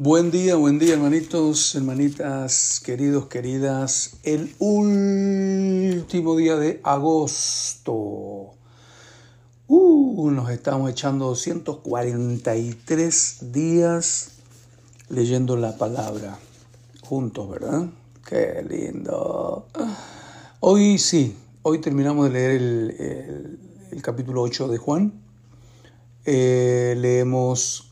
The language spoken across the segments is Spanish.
Buen día, buen día hermanitos, hermanitas, queridos, queridas. El último día de agosto. Uh, nos estamos echando 243 días leyendo la palabra juntos, ¿verdad? Qué lindo. Hoy sí, hoy terminamos de leer el, capítulo 8 de Juan. Eh, leemos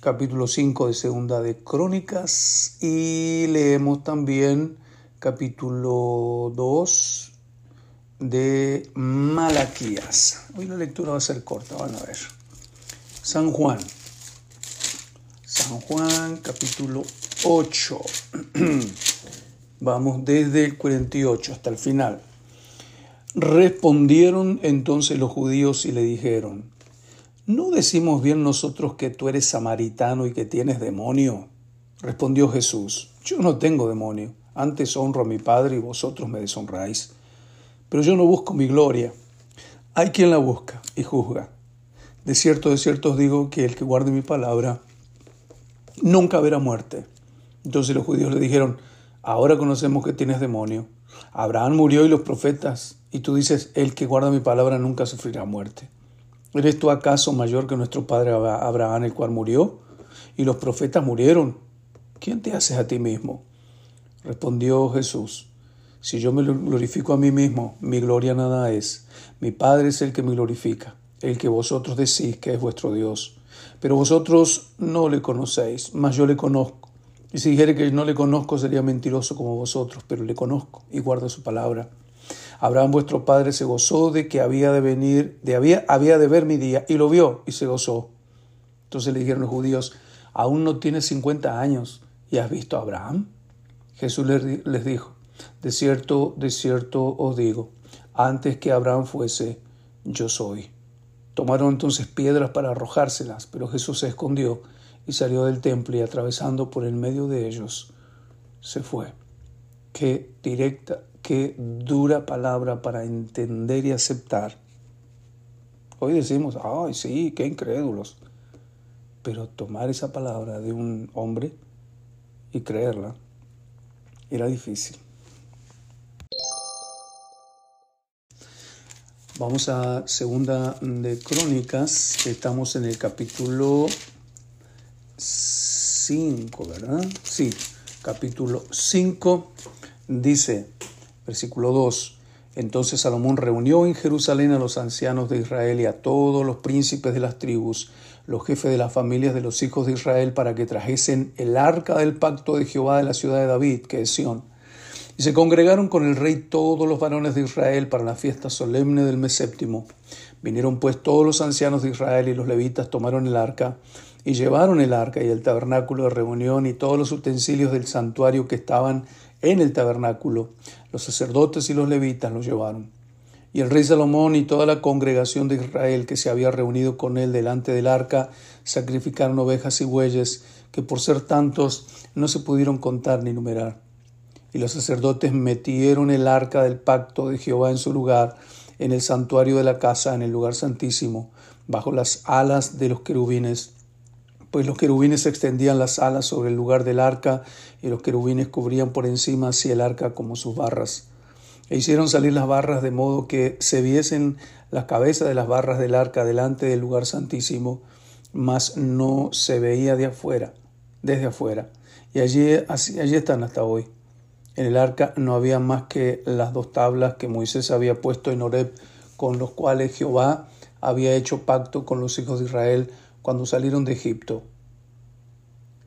capítulo 5 de Segunda de Crónicas y leemos también capítulo 2 de Malaquías. Hoy la lectura va a ser corta, van a ver. San Juan. San Juan, capítulo 8. Vamos desde el 48 hasta el final. Respondieron entonces los judíos y le dijeron, ¿No decimos bien nosotros que tú eres samaritano y que tienes demonio? Respondió Jesús, yo no tengo demonio, antes honro a mi Padre y vosotros me deshonráis. Pero yo no busco mi gloria. Hay quien la busca y juzga. De cierto, de cierto os digo que el que guarde mi palabra nunca verá muerte. Entonces los judíos le dijeron, ahora conocemos que tienes demonio. Abraham murió y los profetas, y tú dices, el que guarda mi palabra nunca sufrirá muerte. ¿Eres tú acaso mayor que nuestro padre Abraham, el cual murió? Y los profetas murieron. ¿Quién te haces a ti mismo? Respondió Jesús, si yo me glorifico a mí mismo, mi gloria nada es. Mi Padre es el que me glorifica, el que vosotros decís que es vuestro Dios. Pero vosotros no le conocéis, mas yo le conozco. Y si dijere que no le conozco, sería mentiroso como vosotros, pero le conozco y guardo su palabra. Abraham vuestro padre se gozó de que había de venir, de había, había de ver mi día, y lo vio y se gozó. Entonces le dijeron los judíos, aún no tienes 50 años y has visto a Abraham. Jesús les dijo, de cierto, de cierto os digo, antes que Abraham fuese, yo soy. Tomaron entonces piedras para arrojárselas, pero Jesús se escondió y salió del templo y atravesando por el medio de ellos, se fue. Qué directa, qué dura palabra para entender y aceptar. Hoy decimos, ay, sí, qué incrédulos. Pero tomar esa palabra de un hombre y creerla era difícil. Vamos a segunda de Crónicas, estamos en el capítulo 5, ¿verdad? Sí, capítulo 5 dice, Versículo 2. Entonces Salomón reunió en Jerusalén a los ancianos de Israel y a todos los príncipes de las tribus, los jefes de las familias de los hijos de Israel, para que trajesen el arca del pacto de Jehová de la ciudad de David, que es Sión. Y se congregaron con el rey todos los varones de Israel para la fiesta solemne del mes séptimo. Vinieron pues todos los ancianos de Israel y los levitas tomaron el arca y llevaron el arca y el tabernáculo de reunión y todos los utensilios del santuario que estaban en el tabernáculo. Los sacerdotes y los levitas lo llevaron. Y el rey Salomón y toda la congregación de Israel que se había reunido con él delante del arca sacrificaron ovejas y bueyes que por ser tantos no se pudieron contar ni numerar. Y los sacerdotes metieron el arca del pacto de Jehová en su lugar, en el santuario de la casa, en el lugar santísimo, bajo las alas de los querubines pues los querubines extendían las alas sobre el lugar del arca y los querubines cubrían por encima así el arca como sus barras. E hicieron salir las barras de modo que se viesen las cabezas de las barras del arca delante del lugar santísimo, mas no se veía de afuera, desde afuera. Y allí, allí están hasta hoy. En el arca no había más que las dos tablas que Moisés había puesto en Horeb, con los cuales Jehová había hecho pacto con los hijos de Israel cuando salieron de Egipto.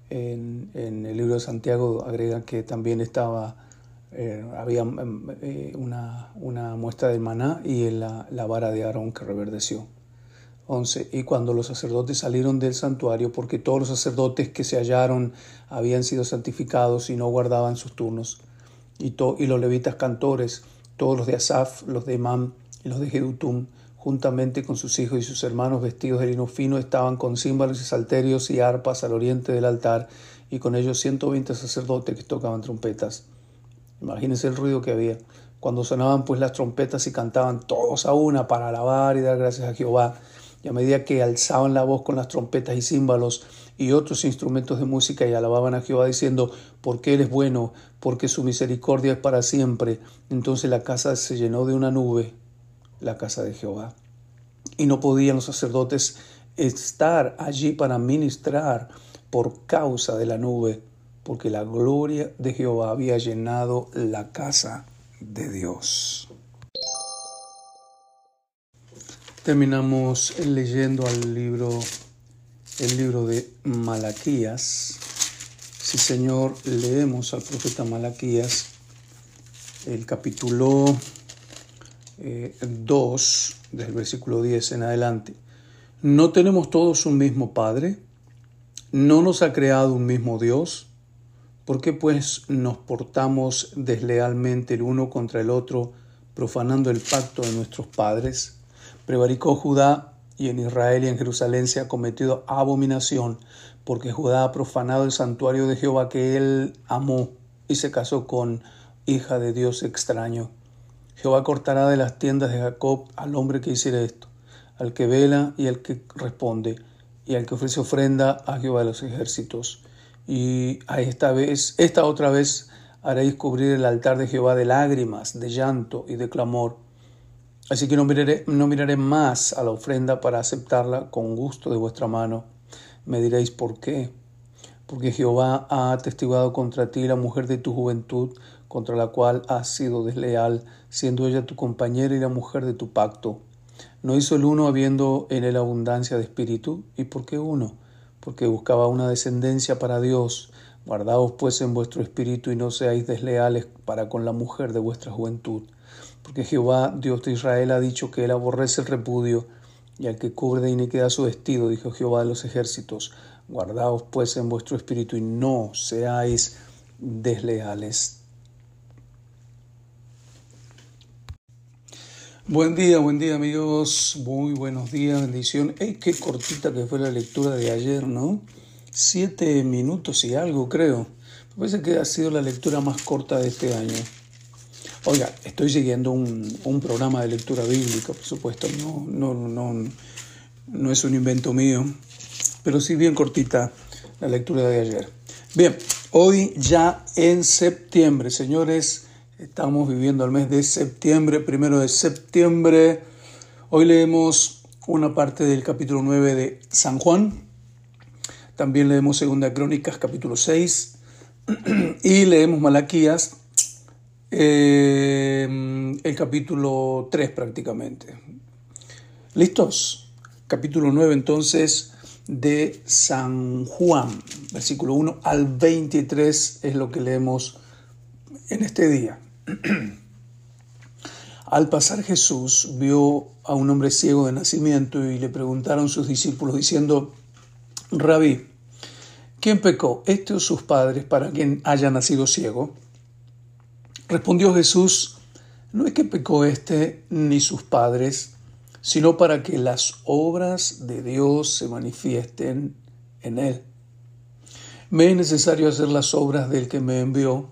En, el libro de Santiago agrega que también estaba, eh, había eh, una, muestra de maná y la, la vara de Aarón que reverdeció. 11. Y cuando los sacerdotes salieron del santuario, porque todos los sacerdotes que se hallaron habían sido santificados y no guardaban sus turnos, y, y los levitas cantores, todos los de Asaf, los de Imam y los de Jedutum, juntamente con sus hijos y sus hermanos vestidos de lino fino, estaban con címbalos y salterios y arpas al oriente del altar, y con ellos 120 sacerdotes que tocaban trompetas. Imagínense el ruido que había. Cuando sonaban pues las trompetas y cantaban todos a una para alabar y dar gracias a Jehová, y a medida que alzaban la voz con las trompetas y címbalos y otros instrumentos de música y alababan a Jehová diciendo, porque Él es bueno, porque su misericordia es para siempre, entonces la casa se llenó de una nube, la casa de Jehová. Y no podían los sacerdotes estar allí para ministrar por causa de la nube, porque la gloria de Jehová había llenado la casa de Dios. Terminamos leyendo al libro, el libro de Malaquías. Si Señor, leemos al profeta Malaquías, el capítulo 2, eh, desde el versículo 10 en adelante. ¿No tenemos todos un mismo Padre? ¿No nos ha creado un mismo Dios? ¿Por qué pues nos portamos deslealmente el uno contra el otro, profanando el pacto de nuestros padres? Prevaricó Judá y en Israel y en Jerusalén se ha cometido abominación, porque Judá ha profanado el santuario de Jehová que él amó y se casó con hija de Dios extraño. Jehová cortará de las tiendas de Jacob al hombre que hiciera esto, al que vela y al que responde, y al que ofrece ofrenda a Jehová de los ejércitos. Y a esta vez, esta otra vez haréis cubrir el altar de Jehová de lágrimas, de llanto y de clamor Así que no miraré, no miraré más a la ofrenda para aceptarla con gusto de vuestra mano. Me diréis por qué. Porque Jehová ha atestiguado contra ti la mujer de tu juventud, contra la cual has sido desleal, siendo ella tu compañera y la mujer de tu pacto. ¿No hizo el uno habiendo en él abundancia de espíritu? ¿Y por qué uno? Porque buscaba una descendencia para Dios. Guardaos pues en vuestro espíritu y no seáis desleales para con la mujer de vuestra juventud porque Jehová, Dios de Israel, ha dicho que él aborrece el repudio y al que cubre de iniquidad su vestido, dijo Jehová de los ejércitos. Guardaos pues en vuestro espíritu y no seáis desleales. Buen día, buen día amigos, muy buenos días, bendición. ¡Ey, qué cortita que fue la lectura de ayer, ¿no? Siete minutos y algo, creo. Me parece que ha sido la lectura más corta de este año. Oiga, estoy siguiendo un, programa de lectura bíblica, por supuesto, no, no, no, no es un invento mío, pero sí bien cortita la lectura de ayer. Bien, hoy ya en septiembre, señores, estamos viviendo el mes de septiembre, primero de septiembre. Hoy leemos una parte del capítulo 9 de San Juan. También leemos Segunda Crónicas, capítulo 6. Y leemos Malaquías, eh, el capítulo 3 prácticamente. ¿Listos? Capítulo 9 entonces de San Juan, versículo 1 al 23 es lo que leemos en este día. Al pasar Jesús vio a un hombre ciego de nacimiento y le preguntaron sus discípulos diciendo, Rabí, ¿quién pecó, este o sus padres, para quien haya nacido ciego? Respondió Jesús, no es que pecó éste ni sus padres, sino para que las obras de Dios se manifiesten en él. Me es necesario hacer las obras del que me envió,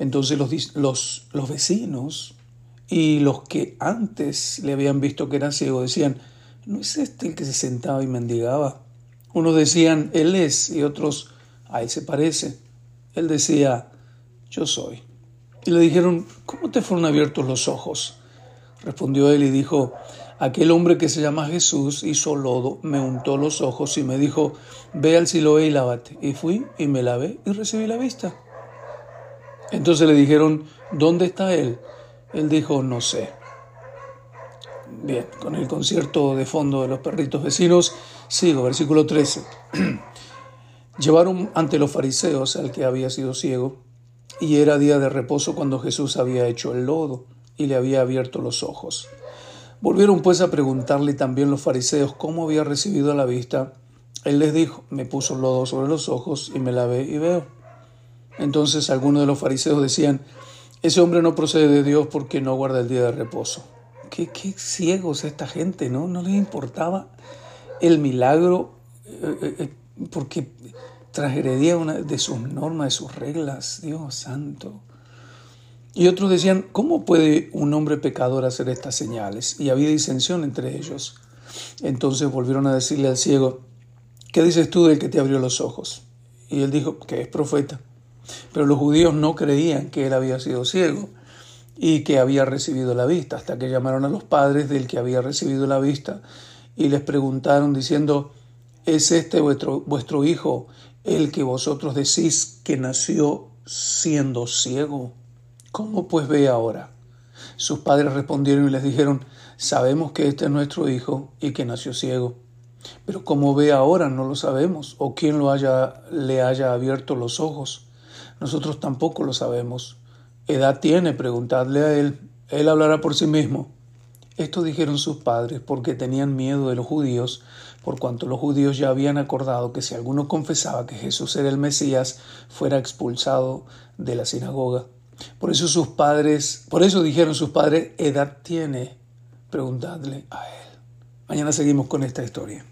Entonces los, los, los vecinos y los que antes le habían visto que era ciego decían, ¿no es este el que se sentaba y mendigaba? Unos decían, Él es, y otros, a Él se parece. Él decía, yo soy. Y le dijeron, ¿cómo te fueron abiertos los ojos? Respondió él y dijo, aquel hombre que se llama Jesús hizo lodo, me untó los ojos y me dijo, ve al Siloé y lávate. Y fui y me lavé y recibí la vista. Entonces le dijeron, ¿dónde está él? Él dijo, no sé. Bien, con el concierto de fondo de los perritos vecinos, sigo, versículo 13. Llevaron ante los fariseos al que había sido ciego y era día de reposo cuando Jesús había hecho el lodo y le había abierto los ojos. Volvieron pues a preguntarle también los fariseos cómo había recibido la vista, Él les dijo, me puso lodo sobre los ojos y me lavé y veo. Entonces algunos de los fariseos decían, ese hombre no procede de Dios porque no guarda el día de reposo. Qué, qué ciegos esta gente, ¿no? No les importaba el milagro eh, eh, eh, porque transgredía una de sus normas, de sus reglas. Dios santo. Y otros decían, ¿cómo puede un hombre pecador hacer estas señales? Y había disensión entre ellos. Entonces volvieron a decirle al ciego, ¿qué dices tú del que te abrió los ojos? Y él dijo que es profeta. Pero los judíos no creían que él había sido ciego y que había recibido la vista, hasta que llamaron a los padres del que había recibido la vista y les preguntaron diciendo, ¿es este vuestro, vuestro hijo el que vosotros decís que nació siendo ciego? ¿Cómo pues ve ahora? Sus padres respondieron y les dijeron, sabemos que este es nuestro hijo y que nació ciego. Pero cómo ve ahora no lo sabemos, o quién lo haya, le haya abierto los ojos. Nosotros tampoco lo sabemos. ¿Edad tiene? Preguntadle a él. Él hablará por sí mismo. Esto dijeron sus padres porque tenían miedo de los judíos, por cuanto los judíos ya habían acordado que si alguno confesaba que Jesús era el Mesías, fuera expulsado de la sinagoga. Por eso sus padres, por eso dijeron sus padres, edad tiene, preguntadle a él. Mañana seguimos con esta historia.